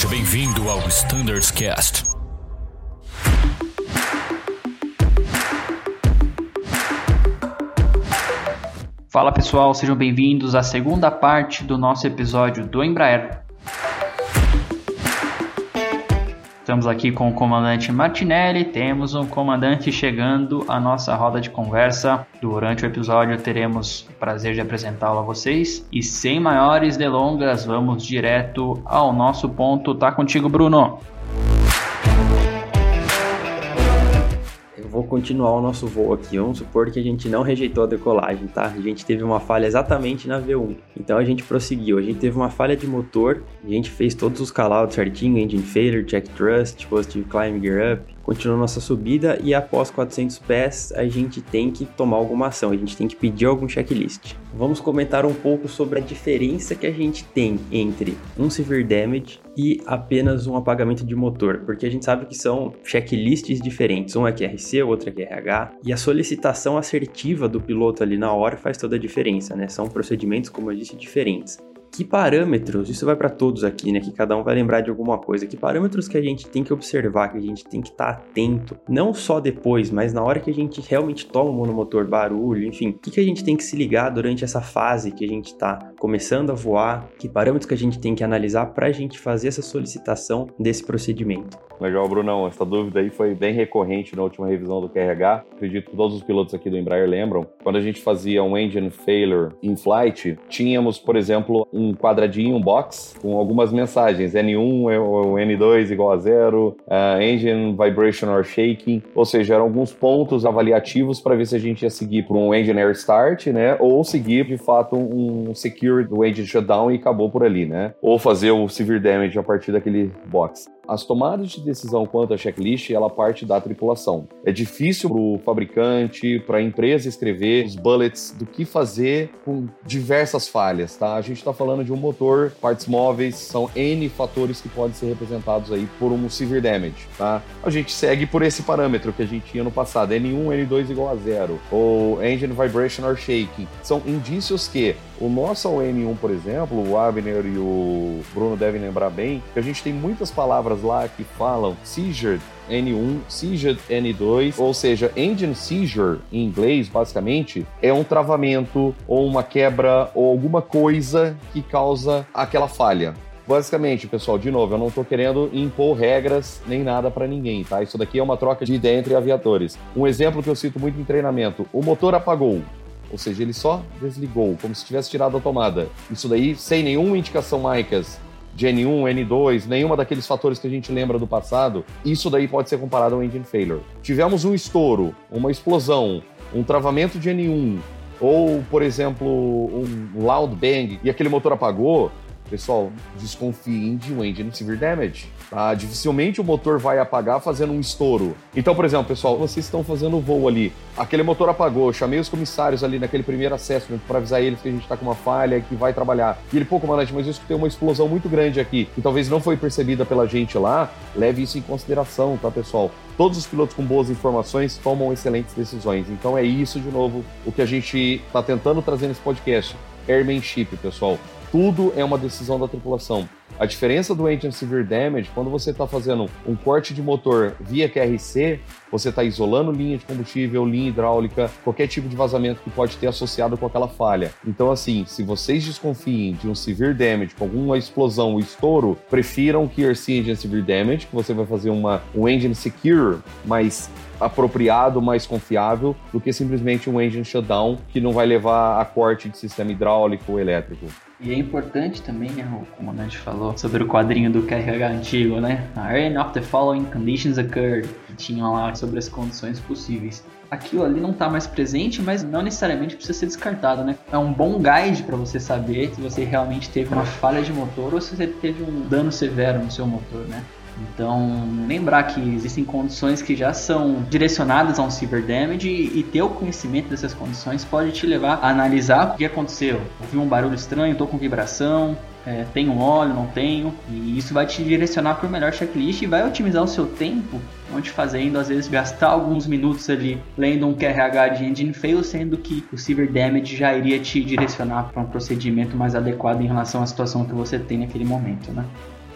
Seja bem-vindo ao Standards Cast. Fala pessoal, sejam bem-vindos à segunda parte do nosso episódio do Embraer. Estamos aqui com o comandante Martinelli, temos um comandante chegando à nossa roda de conversa. Durante o episódio teremos o prazer de apresentá-lo a vocês. E sem maiores delongas, vamos direto ao nosso ponto. Tá contigo, Bruno. Vou continuar o nosso voo aqui. Vamos supor que a gente não rejeitou a decolagem, tá? A gente teve uma falha exatamente na V1. Então a gente prosseguiu. A gente teve uma falha de motor, a gente fez todos os callouts certinho, engine failure, check thrust, positive climb gear up, continua nossa subida e após 400 pés a gente tem que tomar alguma ação, a gente tem que pedir algum checklist. Vamos comentar um pouco sobre a diferença que a gente tem entre um severe damage e apenas um apagamento de motor, porque a gente sabe que são checklists diferentes, um é QRC, o outro é QRH, e a solicitação assertiva do piloto ali na hora faz toda a diferença, né? São procedimentos, como eu disse, diferentes que parâmetros, isso vai para todos aqui, né? Que cada um vai lembrar de alguma coisa. Que parâmetros que a gente tem que observar, que a gente tem que estar tá atento, não só depois, mas na hora que a gente realmente toma o monomotor, barulho, enfim, o que, que a gente tem que se ligar durante essa fase que a gente está começando a voar, que parâmetros que a gente tem que analisar para a gente fazer essa solicitação desse procedimento. Legal, Brunão. Essa dúvida aí foi bem recorrente na última revisão do QRH. Acredito que todos os pilotos aqui do Embraer lembram. Quando a gente fazia um engine failure in flight, tínhamos, por exemplo, um quadradinho, um box, com algumas mensagens. N1 ou N2 igual a zero, uh, engine vibration or shaking. Ou seja, eram alguns pontos avaliativos para ver se a gente ia seguir por um engine air start, né? Ou seguir, de fato, um secure do engine shutdown e acabou por ali, né? Ou fazer o severe damage a partir daquele box as tomadas de decisão quanto à checklist, ela parte da tripulação. É difícil para o fabricante, para a empresa escrever os bullets do que fazer com diversas falhas, tá? A gente está falando de um motor, partes móveis, são N fatores que podem ser representados aí por um severe damage, tá? A gente segue por esse parâmetro que a gente tinha no passado, N1, N2 igual a zero, ou engine vibration or shaking. São indícios que o nosso N1, por exemplo, o Abner e o Bruno devem lembrar bem, que a gente tem muitas palavras lá que falam seizure N1, seizure N2, ou seja, engine seizure em inglês, basicamente, é um travamento ou uma quebra ou alguma coisa que causa aquela falha. Basicamente, pessoal, de novo, eu não estou querendo impor regras nem nada para ninguém, tá? Isso daqui é uma troca de ideia entre aviadores. Um exemplo que eu cito muito em treinamento: o motor apagou. Ou seja, ele só desligou, como se tivesse tirado a tomada. Isso daí sem nenhuma indicação MICAS de N1, N2, nenhuma daqueles fatores que a gente lembra do passado, isso daí pode ser comparado ao engine failure. Tivemos um estouro, uma explosão, um travamento de N1, ou, por exemplo, um loud bang e aquele motor apagou, pessoal, desconfiem de um engine severe damage. Tá? Dificilmente o motor vai apagar fazendo um estouro. Então, por exemplo, pessoal, vocês estão fazendo o voo ali, aquele motor apagou, chamei os comissários ali naquele primeiro assessment para avisar eles que a gente está com uma falha, que vai trabalhar. E ele, pô, comandante, mas isso tem uma explosão muito grande aqui, que talvez não foi percebida pela gente lá, leve isso em consideração, tá, pessoal? Todos os pilotos com boas informações tomam excelentes decisões. Então é isso, de novo, o que a gente está tentando trazer nesse podcast. Airmanship, pessoal tudo é uma decisão da tripulação. A diferença do Engine Severe Damage, quando você está fazendo um corte de motor via QRC, você está isolando linha de combustível, linha hidráulica, qualquer tipo de vazamento que pode ter associado com aquela falha. Então, assim, se vocês desconfiem de um Severe Damage com alguma explosão ou estouro, prefiram o QRC Engine Severe Damage, que você vai fazer uma, um Engine Secure, mas apropriado, mais confiável, do que simplesmente um engine shutdown que não vai levar a corte de sistema hidráulico ou elétrico. E é importante também, né, o comandante falou sobre o quadrinho do QRH antigo, né? Any of the following conditions occurred. Tinha lá sobre as condições possíveis. Aquilo ali não está mais presente, mas não necessariamente precisa ser descartado, né? É um bom guide para você saber se você realmente teve uma falha de motor ou se você teve um dano severo no seu motor, né? Então, lembrar que existem condições que já são direcionadas a um cyber damage e, ter o conhecimento dessas condições pode te levar a analisar o que aconteceu. Ouvi um barulho estranho, estou com vibração, é, tenho óleo, não tenho, e isso vai te direcionar para o melhor checklist e vai otimizar o seu tempo, onde fazendo às vezes gastar alguns minutos ali lendo um QRH de engine fail, sendo que o cyber damage já iria te direcionar para um procedimento mais adequado em relação à situação que você tem naquele momento, né?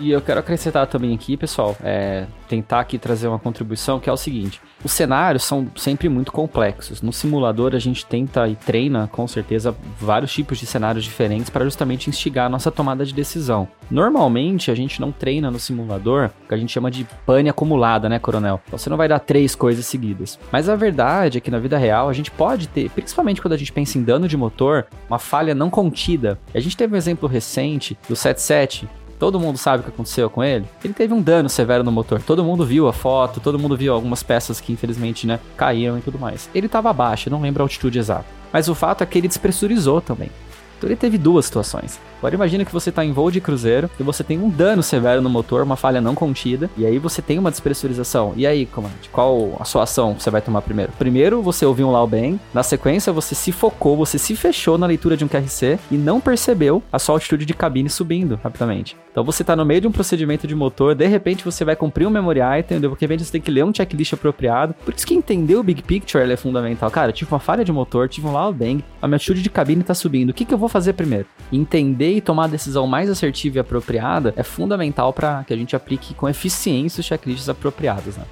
E eu quero acrescentar também aqui, pessoal, é, tentar aqui trazer uma contribuição que é o seguinte: os cenários são sempre muito complexos. No simulador a gente tenta e treina com certeza vários tipos de cenários diferentes para justamente instigar a nossa tomada de decisão. Normalmente a gente não treina no simulador, que a gente chama de pane acumulada, né, coronel? Então, você não vai dar três coisas seguidas. Mas a verdade é que na vida real a gente pode ter, principalmente quando a gente pensa em dano de motor, uma falha não contida. A gente teve um exemplo recente do 77, Todo mundo sabe o que aconteceu com ele. Ele teve um dano severo no motor. Todo mundo viu a foto, todo mundo viu algumas peças que infelizmente, né, caíram e tudo mais. Ele estava abaixo, não lembro a altitude exata. Mas o fato é que ele despressurizou também. Então ele teve duas situações. Agora imagina que você está em voo de cruzeiro e você tem um dano severo no motor, uma falha não contida, e aí você tem uma despressurização. E aí, comandante, qual a sua ação você vai tomar primeiro? Primeiro, você ouviu um Lao bem, na sequência você se focou, você se fechou na leitura de um QRC e não percebeu a sua altitude de cabine subindo rapidamente. Então você está no meio de um procedimento de motor, de repente você vai cumprir um memory item, de repente você tem que ler um checklist apropriado. Por isso que entender o big picture é fundamental. Cara, eu tive uma falha de motor, tive um Lao bang, a minha altitude de cabine está subindo. O que, que eu vou fazer primeiro? Entender e tomar a decisão mais assertiva e apropriada é fundamental para que a gente aplique com eficiência os checklists apropriados, né?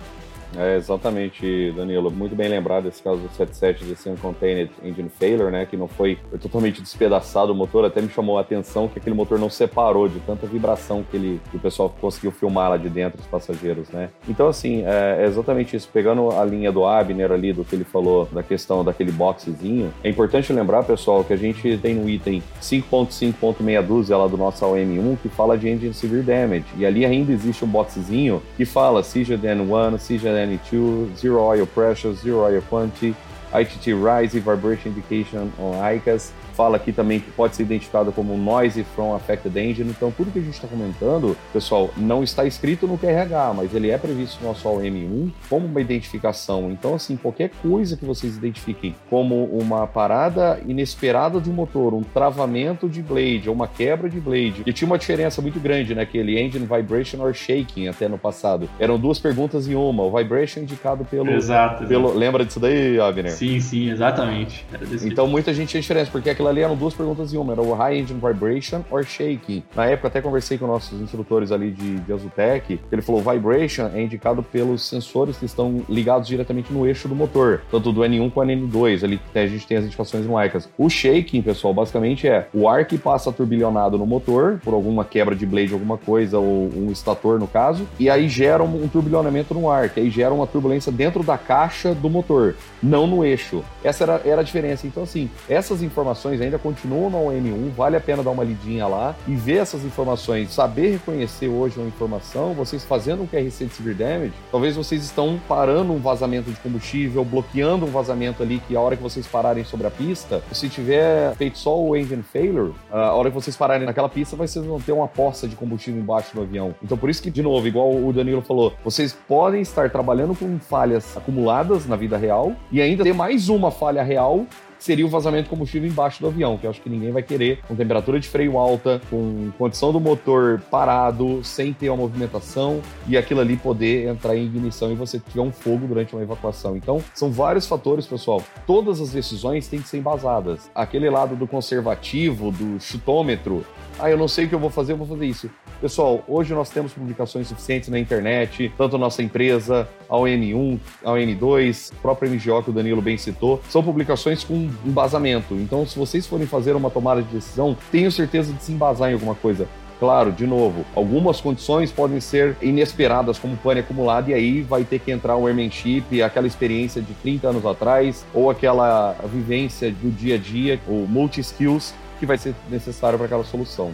É, exatamente, Danilo. Muito bem lembrado esse caso do 77 desse Uncontained Engine Failure, né? Que não foi, totalmente despedaçado o motor. Até me chamou a atenção que aquele motor não separou de tanta vibração que, ele, que o pessoal conseguiu filmar lá de dentro, os passageiros, né? Então, assim, é, é exatamente isso. Pegando a linha do Abner ali, do que ele falou da questão daquele boxezinho, é importante lembrar, pessoal, que a gente tem no item 5.5.6 lá do nosso AOM1 que fala de Engine Severe Damage. E ali ainda existe um boxezinho que fala CJDN1, CJDN 92, zero oil pressure, zero oil quantity, ITT rise, vibration indication on ICAS, fala aqui também que pode ser identificado como noise from affected engine. Então, tudo que a gente está comentando, pessoal, não está escrito no QRH, mas ele é previsto no nosso OM1 como uma identificação. Então, assim, qualquer coisa que vocês identifiquem como uma parada inesperada de um motor, um travamento de blade ou uma quebra de blade, e tinha uma diferença muito grande naquele engine vibration or shaking até no passado. Eram duas perguntas em uma. O vibration é indicado pelo. Exato. pelo exato. Lembra disso daí, Abner? Sim, sim, exatamente. então, muita gente tinha diferença, porque aquilo ali eram duas perguntas em uma, era o High Engine Vibration or Shaking. Na época até conversei com nossos instrutores ali de, de Azutec, ele falou Vibration é indicado pelos sensores que estão ligados diretamente no eixo do motor, tanto do N1 quanto do N2, ali a gente tem as indicações no ICAS. O Shaking, pessoal, basicamente é o ar que passa turbilhonado no motor, por alguma quebra de blade, alguma coisa, ou um estator no caso, e aí gera um, um turbilhonamento no ar, que aí gera uma turbulência dentro da caixa do motor, não no eixo. Essa era, era a diferença. Então, assim, essas informações ainda continuam no OM1, vale a pena dar uma lidinha lá e ver essas informações, saber reconhecer hoje uma informação, vocês fazendo um QRC de Severe Damage, talvez vocês estão parando um vazamento de combustível, bloqueando um vazamento ali que a hora que vocês pararem sobre a pista, se tiver feito só o engine failure, a hora que vocês pararem naquela pista, vocês vão ter uma poça de combustível embaixo do avião. Então por isso que, de novo, igual o Danilo falou, vocês podem estar trabalhando com falhas acumuladas na vida real e ainda ter mais uma falha real seria o vazamento de combustível embaixo do avião, que eu acho que ninguém vai querer, com temperatura de freio alta, com condição do motor parado, sem ter uma movimentação e aquilo ali poder entrar em ignição e você tiver um fogo durante uma evacuação. Então, são vários fatores, pessoal. Todas as decisões têm que ser embasadas. Aquele lado do conservativo, do chutômetro, ah, eu não sei o que eu vou fazer, eu vou fazer isso. Pessoal, hoje nós temos publicações suficientes na internet, tanto a nossa empresa, a ON1, a ON2, a própria MGO que o Danilo bem citou, são publicações com embasamento. Então, se vocês forem fazer uma tomada de decisão, tenho certeza de se embasar em alguma coisa. Claro, de novo, algumas condições podem ser inesperadas, como pane acumulado, e aí vai ter que entrar o airmanship, aquela experiência de 30 anos atrás, ou aquela vivência do dia a dia, o multi-skills, que vai ser necessário para aquela solução.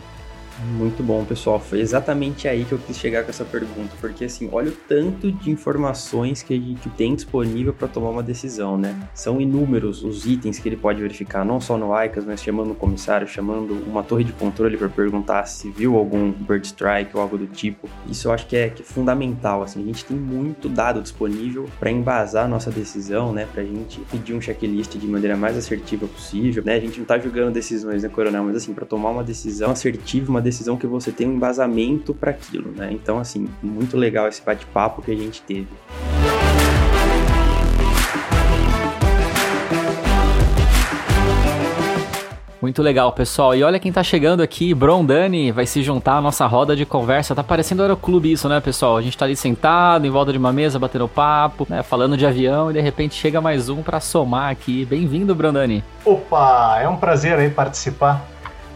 Muito bom, pessoal. Foi exatamente aí que eu quis chegar com essa pergunta, porque assim, olha o tanto de informações que a gente tem disponível para tomar uma decisão, né? São inúmeros os itens que ele pode verificar, não só no ICAS, mas chamando o comissário, chamando uma torre de controle para perguntar se viu algum bird strike ou algo do tipo. Isso eu acho que é, que é fundamental, assim, a gente tem muito dado disponível para embasar a nossa decisão, né? Para a gente pedir um checklist de maneira mais assertiva possível, né? A gente não está julgando decisões, né, Coronel? Mas assim, para tomar uma decisão assertiva, uma decisão que você tem um embasamento para aquilo, né? Então, assim, muito legal esse bate-papo que a gente teve. Muito legal, pessoal. E olha quem tá chegando aqui, Brondani vai se juntar à nossa roda de conversa. Tá parecendo aeroclube isso, né, pessoal? A gente tá ali sentado, em volta de uma mesa, batendo papo, né, falando de avião, e de repente chega mais um para somar aqui. Bem-vindo, Brondani. Opa, é um prazer aí participar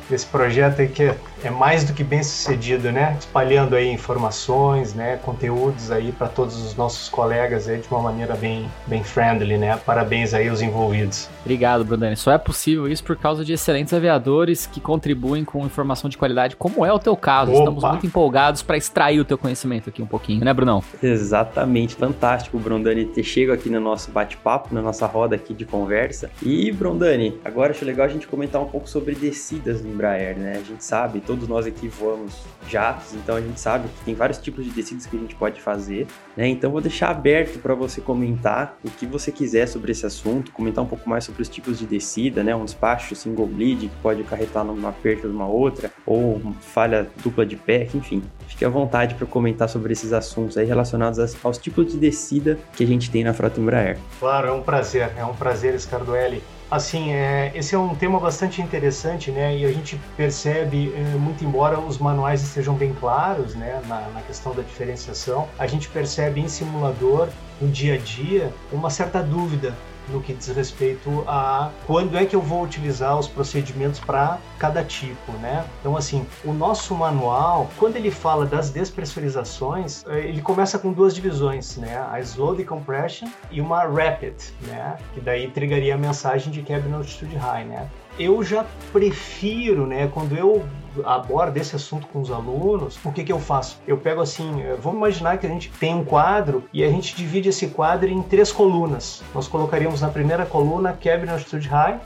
desse projeto aí que é mais do que bem sucedido, né? Espalhando aí informações, né? Conteúdos aí para todos os nossos colegas aí de uma maneira bem, bem friendly, né? Parabéns aí aos envolvidos. Obrigado, Brunani. Só é possível isso por causa de excelentes aviadores que contribuem com informação de qualidade, como é o teu caso. Opa. Estamos muito empolgados para extrair o teu conhecimento aqui um pouquinho, né, Brunão? Exatamente, fantástico, Brondani, ter chego aqui no nosso bate-papo, na nossa roda aqui de conversa. E, Brondani, agora acho legal a gente comentar um pouco sobre descidas no Embraer, né? A gente sabe, todos nós aqui voamos jatos, então a gente sabe que tem vários tipos de descidas que a gente pode fazer, né? Então vou deixar aberto para você comentar o que você quiser sobre esse assunto, comentar um pouco mais sobre os tipos de descida, né? Um despacho single bleed que pode acarretar numa perda de uma outra, ou falha dupla de pé, enfim. Fique à vontade para comentar sobre esses assuntos aí relacionados aos tipos de descida que a gente tem na frota Embraer. Claro, é um prazer, é um prazer, Scardoelli. Assim, é, esse é um tema bastante interessante, né? E a gente percebe, é, muito embora os manuais estejam bem claros, né, na, na questão da diferenciação, a gente percebe em simulador, no dia a dia, uma certa dúvida no que diz respeito a quando é que eu vou utilizar os procedimentos para cada tipo, né? Então, assim, o nosso manual, quando ele fala das despressurizações, eh, ele começa com duas divisões, né? A slow decompression e uma rapid, né? Que daí trigaria a mensagem de cabin altitude high, né? Eu já prefiro, né, quando eu abordo esse assunto com os alunos, o que, que eu faço? Eu pego assim, eh, vamos imaginar que a gente tem um quadro e a gente divide esse quadro em três colunas. Nós colocaríamos na primeira coluna Cabin Altitude High,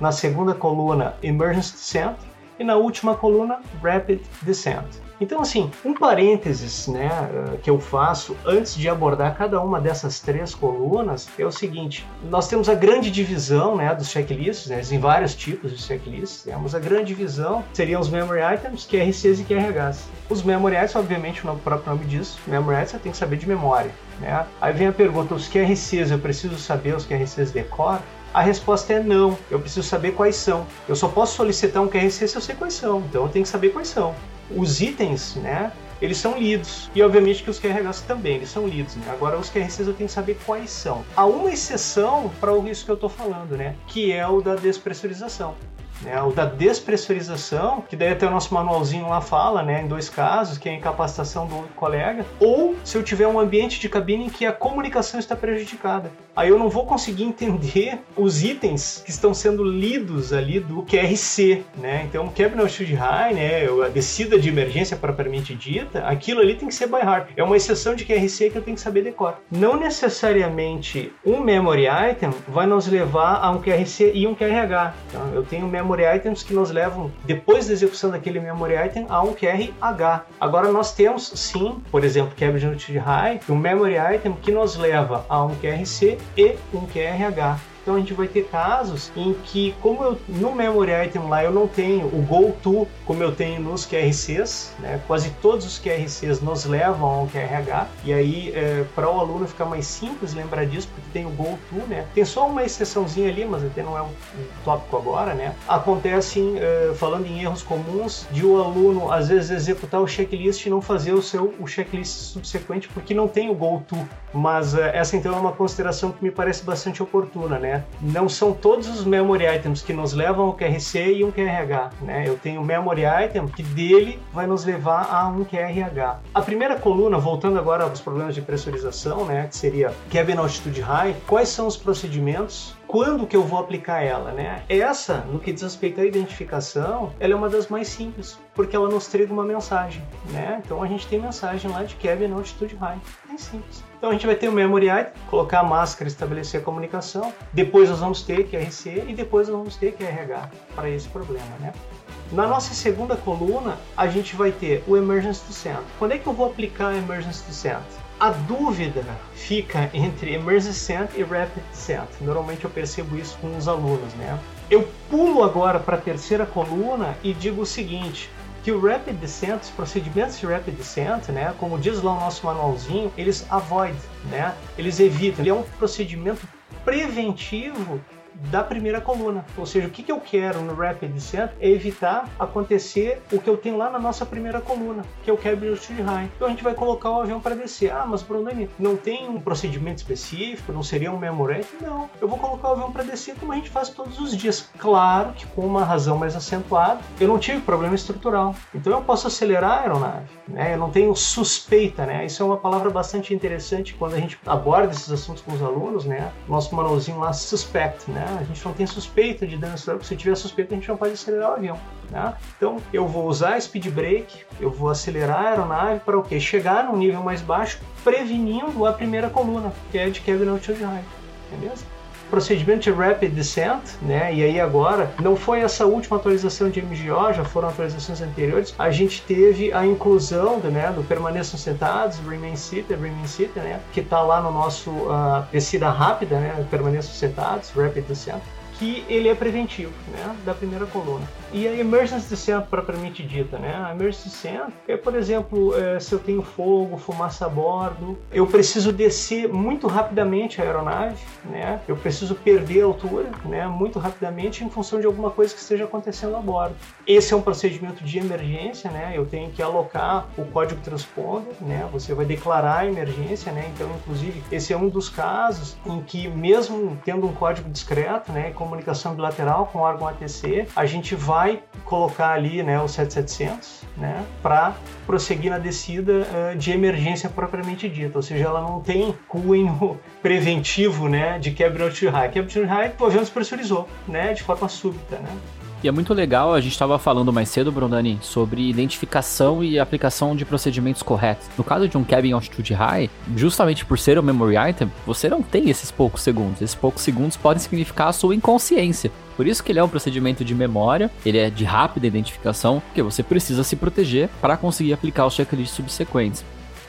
na segunda coluna Emergency Descent e na última coluna Rapid Descent. Então, assim, um parênteses né, eh, que eu faço antes de abordar cada uma dessas três colunas é o seguinte: nós temos a grande divisão né, dos checklists, né, em vários tipos de checklists. Temos a grande divisão, seriam os memory items, QRCs e QRHs. Os memory items, obviamente, o próprio nome diz, memory items você tem que saber de memória. Né? Aí vem a pergunta: os QRCs, eu preciso saber os QRCs de cor? A resposta é não. Eu preciso saber quais são. Eu só posso solicitar um QRC se eu sei quais são. Então eu tenho que saber quais são os itens, né? Eles são lidos. E obviamente que os QRHs também, eles são lidos. Né? Agora os QRCs eu tenho que saber quais são. Há uma exceção para isso que eu estou falando, né? Que é o da despressurização. Né, o da despressurização, que daí até o nosso manualzinho lá fala, né, em dois casos, que é a incapacitação do colega, ou se eu tiver um ambiente de cabine em que a comunicação está prejudicada. Aí eu não vou conseguir entender os itens que estão sendo lidos ali do QRC, né? Então, Cabin Shield High, né, a descida de emergência propriamente dita, aquilo ali tem que ser by heart. É uma exceção de QRC que eu tenho que saber decor. Não necessariamente um memory item vai nos levar a um QRC e um QRH. Então, eu tenho memory memory items que nos levam, depois da execução daquele memory item, a um QRH. Agora nós temos, sim, por exemplo, Cabbage Unit High, um memory item que nos leva a um QRC e um QRH. Então a gente vai ter casos em que, como eu, no memory item lá eu não tenho o go-to como eu tenho nos QRCs, né? quase todos os QRCs nos levam ao QRH, e aí é, para o aluno ficar mais simples lembrar disso, porque tem o go-to, né? tem só uma exceçãozinha ali, mas até não é um, tópico agora. Né? Acontece, é, falando em erros comuns, de o aluno às vezes executar o checklist e não fazer o seu o checklist subsequente porque não tem o go-to, mas é, essa então é uma consideração que me parece bastante oportuna, né? Né? Não são todos os memory items que nos levam ao QRC e um QRH, né? Eu tenho memory item que dele vai nos levar a um QRH. A primeira coluna, voltando agora aos problemas de pressurização, né? Que seria Cabin Altitude High, quais são os procedimentos quando que eu vou aplicar ela, né? Essa, no que diz respeito à identificação, ela é uma das mais simples, porque ela nos triga uma mensagem, né? Então a gente tem mensagem lá de Cabin Altitude High, é simples. Então a gente vai ter o memory item, colocar a máscara, estabelecer a comunicação. Depois nós vamos ter QRC e depois nós vamos ter QRH para esse problema, né? Na nossa segunda coluna, a gente vai ter o Emergency Descent. Quando é que eu vou aplicar Emergency Descent? A dúvida fica entre Emergency Descent e Rapid Descent. Normalmente eu percebo isso com os alunos, né? Eu pulo agora para a terceira coluna e digo o seguinte: que o Rapid Descent, os procedimentos de Rapid Descent, né, como diz lá o nosso manualzinho, eles avoid, né, eles evitam. Ele é um procedimento preventivo da primeira coluna. Ou seja, o que, que eu quero no Rapid Descent é evitar acontecer o que eu tenho lá na nossa primeira coluna, que é o Cabin Altitude High. Então a gente vai colocar o avião para descer. Ah, mas Brunani, não tem um procedimento específico? Não seria um memory? Não. Eu vou colocar o avião para descer como a gente faz todos os dias. Claro que com uma razão mais acentuada, eu não tive problema estrutural. Então eu posso acelerar a aeronave. Né? Eu não tenho suspeita, né? Isso é uma palavra bastante interessante quando a gente aborda esses assuntos com os alunos, né? Nosso manualzinho lá, suspect, né? A gente não tem suspeita de estrutural, se tiver suspeita a gente não pode acelerar o avião. Né? Então eu vou usar speed brake, eu vou acelerar a aeronave para o quê? Chegar num nível mais baixo, prevenindo a primeira coluna, que é de altitude high. Beleza? Procedimento de Rapid Descent, né? E aí agora, não foi essa última atualização de MGO, já foram atualizações anteriores, a gente teve a inclusão do, né, do permaneçam sentados, Remain Seated, Remain Seated, né? Que está lá no nosso uh, descida rápida, né? Permaneçam sentados, Rapid Descent que ele é preventivo, né, da primeira coluna. E a emergency descent propriamente dita, né, a emergency descent é, por exemplo, é, se eu tenho fogo, fumaça a bordo, eu preciso descer muito rapidamente a aeronave, né, eu preciso perder a altura, né, muito rapidamente em função de alguma coisa que esteja acontecendo a bordo. Esse é um procedimento de emergência, né, eu tenho que alocar o código transponder, né, você vai declarar a emergência, né, então, inclusive, esse é um dos casos em que, mesmo tendo um código discreto, né, como comunicação bilateral com o órgão ATC, a gente vai colocar ali né, o 7700 né, para prosseguir na descida uh, de emergência propriamente dita, ou seja, ela não tem cunho preventivo né, de quebra de high. Quebra de high, o avião despressurizou né, de forma súbita. Né? E é muito legal, a gente estava falando mais cedo, Brondani, sobre identificação e aplicação de procedimentos corretos. No caso de um cabin altitude high, justamente por ser um memory item, você não tem esses poucos segundos. Esses poucos segundos podem significar a sua inconsciência. Por isso que ele é um procedimento de memória, ele é de rápida identificação, porque você precisa se proteger para conseguir aplicar os checklists subsequentes.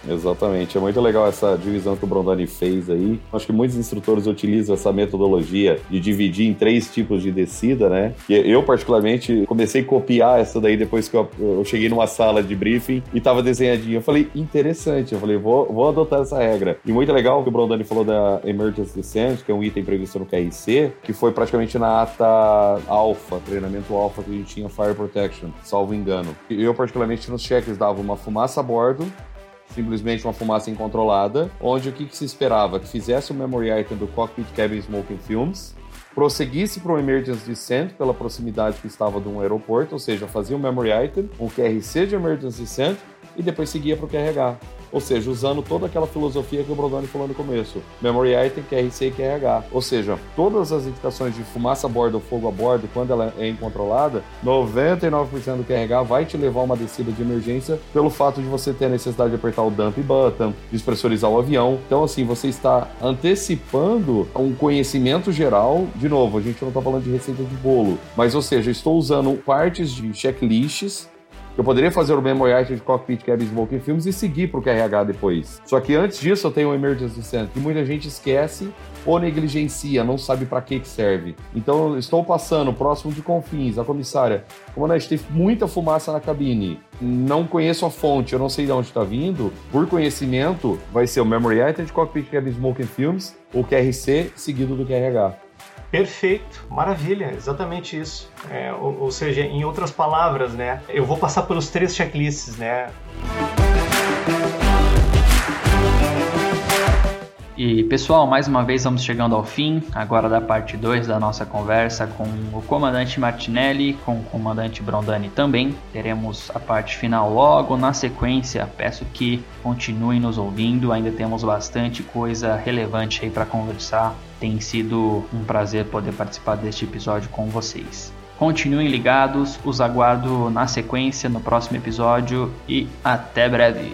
Exatamente. É muito legal essa divisão que o Brondani fez aí. Acho que muitos instrutores utilizam essa metodologia de dividir em três tipos de descida, né? E eu, particularmente, comecei a copiar essa daí depois que eu, cheguei numa sala de briefing e tava desenhadinho. Eu falei, interessante. Eu falei, vou, vou adotar essa regra. E muito legal que o Brondani falou da Emergency Descent, que é um item previsto no QRC, que foi praticamente na ata alfa, treinamento alfa que a gente tinha Fire Protection, salvo engano. Eu, particularmente, nos cheques dava uma fumaça a bordo, simplesmente uma fumaça incontrolada, onde o que, que se esperava? Que fizesse o memory item do Cockpit Cabin Smoking Films, prosseguisse para o Emergency Descent pela proximidade que estava de um aeroporto, ou seja, fazia o memory item, um QRC de Emergency Descent e depois seguia para o QRH. Ou seja, usando toda aquela filosofia que o Brodoni falou no começo. Memory Item, QRC e QRH. Ou seja, todas as indicações de fumaça a bordo ou fogo a bordo, quando ela é incontrolada, 99% do QRH vai te levar a uma descida de emergência pelo fato de você ter a necessidade de apertar o dump button, despressurizar o avião. Então, assim, você está antecipando um conhecimento geral. De novo, a gente não está falando de receita de bolo, mas, ou seja, estou usando partes de checklists eu poderia fazer o memory item de cockpit cabin smoking filmes e seguir para o QRH depois. Só que antes disso eu tenho o emergency center que muita gente esquece ou negligencia, não sabe para que serve. Então estou passando próximo de Confins, a comissária, como gente teve muita fumaça na cabine, não conheço a fonte, eu não sei de onde está vindo, por conhecimento vai ser o memory item de cockpit cabin smoking films, o QRC seguido do QRH. Perfeito, maravilha, exatamente isso. É, ou, ou, seja, em outras palavras, né? Eu vou passar pelos três checklists, né? E pessoal, mais uma vez vamos chegando ao fim, agora da parte 2 da nossa conversa com o comandante Martinelli, com o comandante Brondani também. Teremos a parte final logo na sequência. Peço que continuem nos ouvindo, ainda temos bastante coisa relevante aí para conversar. Tem sido um prazer poder participar deste episódio com vocês. Continuem ligados, os aguardo na sequência no próximo episódio e até breve.